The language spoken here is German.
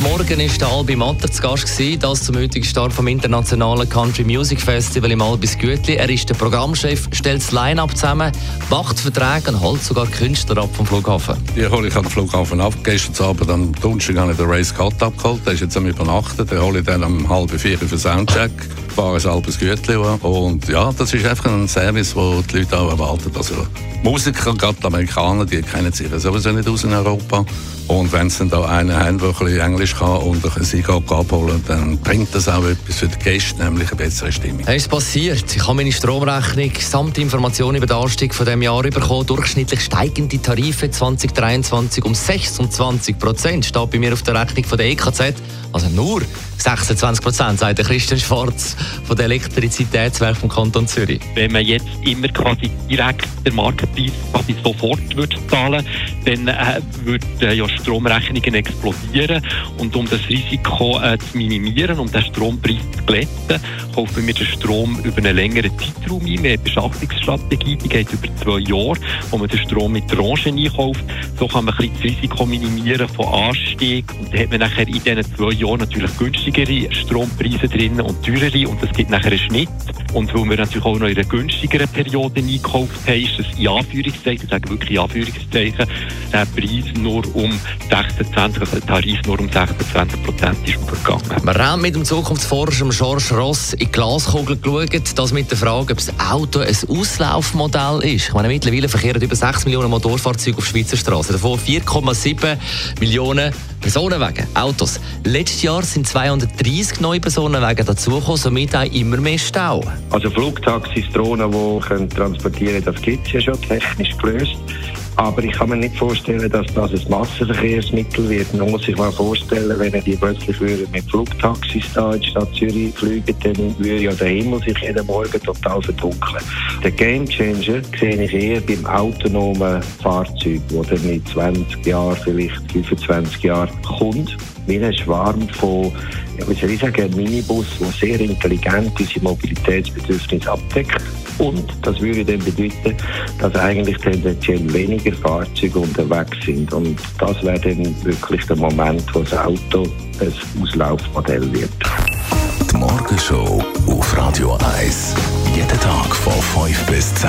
Morgen war der Albi Matter zu Gast, gewesen, das zum heutigen Start vom internationalen Country Music Festival im Albis Gütli. Er ist der Programmchef, stellt das Line-Up zusammen, macht Verträge und holt sogar Künstler ab vom Flughafen. Die hole ich an den Flughafen ab. Gestern Abend am Donnerstag habe ich den Ray Scott abgeholt. Der ist jetzt am Übernachten. Den hole ich dann um halb vier für Soundcheck. Fahre ein halbes Gütli. Und ja, das ist einfach ein Service, wo die Leute auch erwarten. Also Musiker, gerade die Amerikaner, die kennen sich sowieso nicht aus in Europa. Und wenn sie dann da einen haben, der ein bisschen Englisch kann und ein Sieg abholen dann bringt das auch etwas für die Gäste, nämlich eine bessere Stimmung. Es ist passiert. Ich habe meine Stromrechnung samt Informationen über den Anstieg von diesem Jahr bekommen. Durchschnittlich steigende Tarife 2023 um 26 Prozent. Steht bei mir auf der Rechnung von der EKZ. Also nur 26 Prozent, sagt Christian Schwarz von der Elektrizitätswerk vom Kanton Zürich. Wenn man jetzt immer quasi direkt den Marktpreis quasi sofort würde zahlen dann äh, würden ja Stromrechnungen explodieren. Und um das Risiko äh, zu minimieren, um den Strompreis zu glätten, kaufen wir den Strom über einen längeren Zeitraum ein. Wir haben eine Beschaffungsstrategie, die geht über zwei Jahre, wo man den Strom mit Tranchen einkauft. So kann man ein bisschen das Risiko minimieren von Anstieg. Und dann hat man nachher in diesen zwei Jahren natürlich günstigere Strompreise drin und teurere. Und das gibt nachher einen Schnitt. Und weil wir natürlich auch noch in einer günstigeren Periode eingekauft haben, ist das in Anführungszeichen, ich sage wirklich in Anführungszeichen, der Preis nur um 26, also der Tarif nur um 26 Prozent ist übergegangen. Wir haben mit dem Zukunftsforscher George Ross in die Glaskugel geschaut, das mit der Frage, ob das Auto ein Auslaufmodell ist. Ich meine, mittlerweile verkehren über 6 Millionen Motorfahrzeuge auf Schweizer Straßen, davon 4,7 Millionen Personenwagen, Autos. Letztes Jahr sind 230 neue Personenwagen dazugekommen, somit auch immer mehr Stau. Also Flugtaxis, Drohnen, die transportieren können, das gibt es ja schon technisch gelöst. Aber ich kann mir nicht vorstellen, dass das ein Massenverkehrsmittel wird. Man muss sich mal vorstellen, wenn die plötzlich mit Flugtaxis da in die Stadt Zürich fliegen, dann würde ja der Himmel sich jeden Morgen total verdunkeln. Der Gamechanger sehe ich eher beim autonomen Fahrzeug, wo dann in 20 Jahren, vielleicht 25 Jahren kommt wie ein Schwarm von, ich sagen, ein Minibus, der sehr intelligent unsere Mobilitätsbedürfnisse abdeckt. Und das würde dann bedeuten, dass eigentlich tendenziell weniger Fahrzeuge unterwegs sind. Und das wäre dann wirklich der Moment, wo das Auto ein Auslaufmodell wird. Die Morgenshow auf Radio 1. Jeden Tag von 5 bis 10.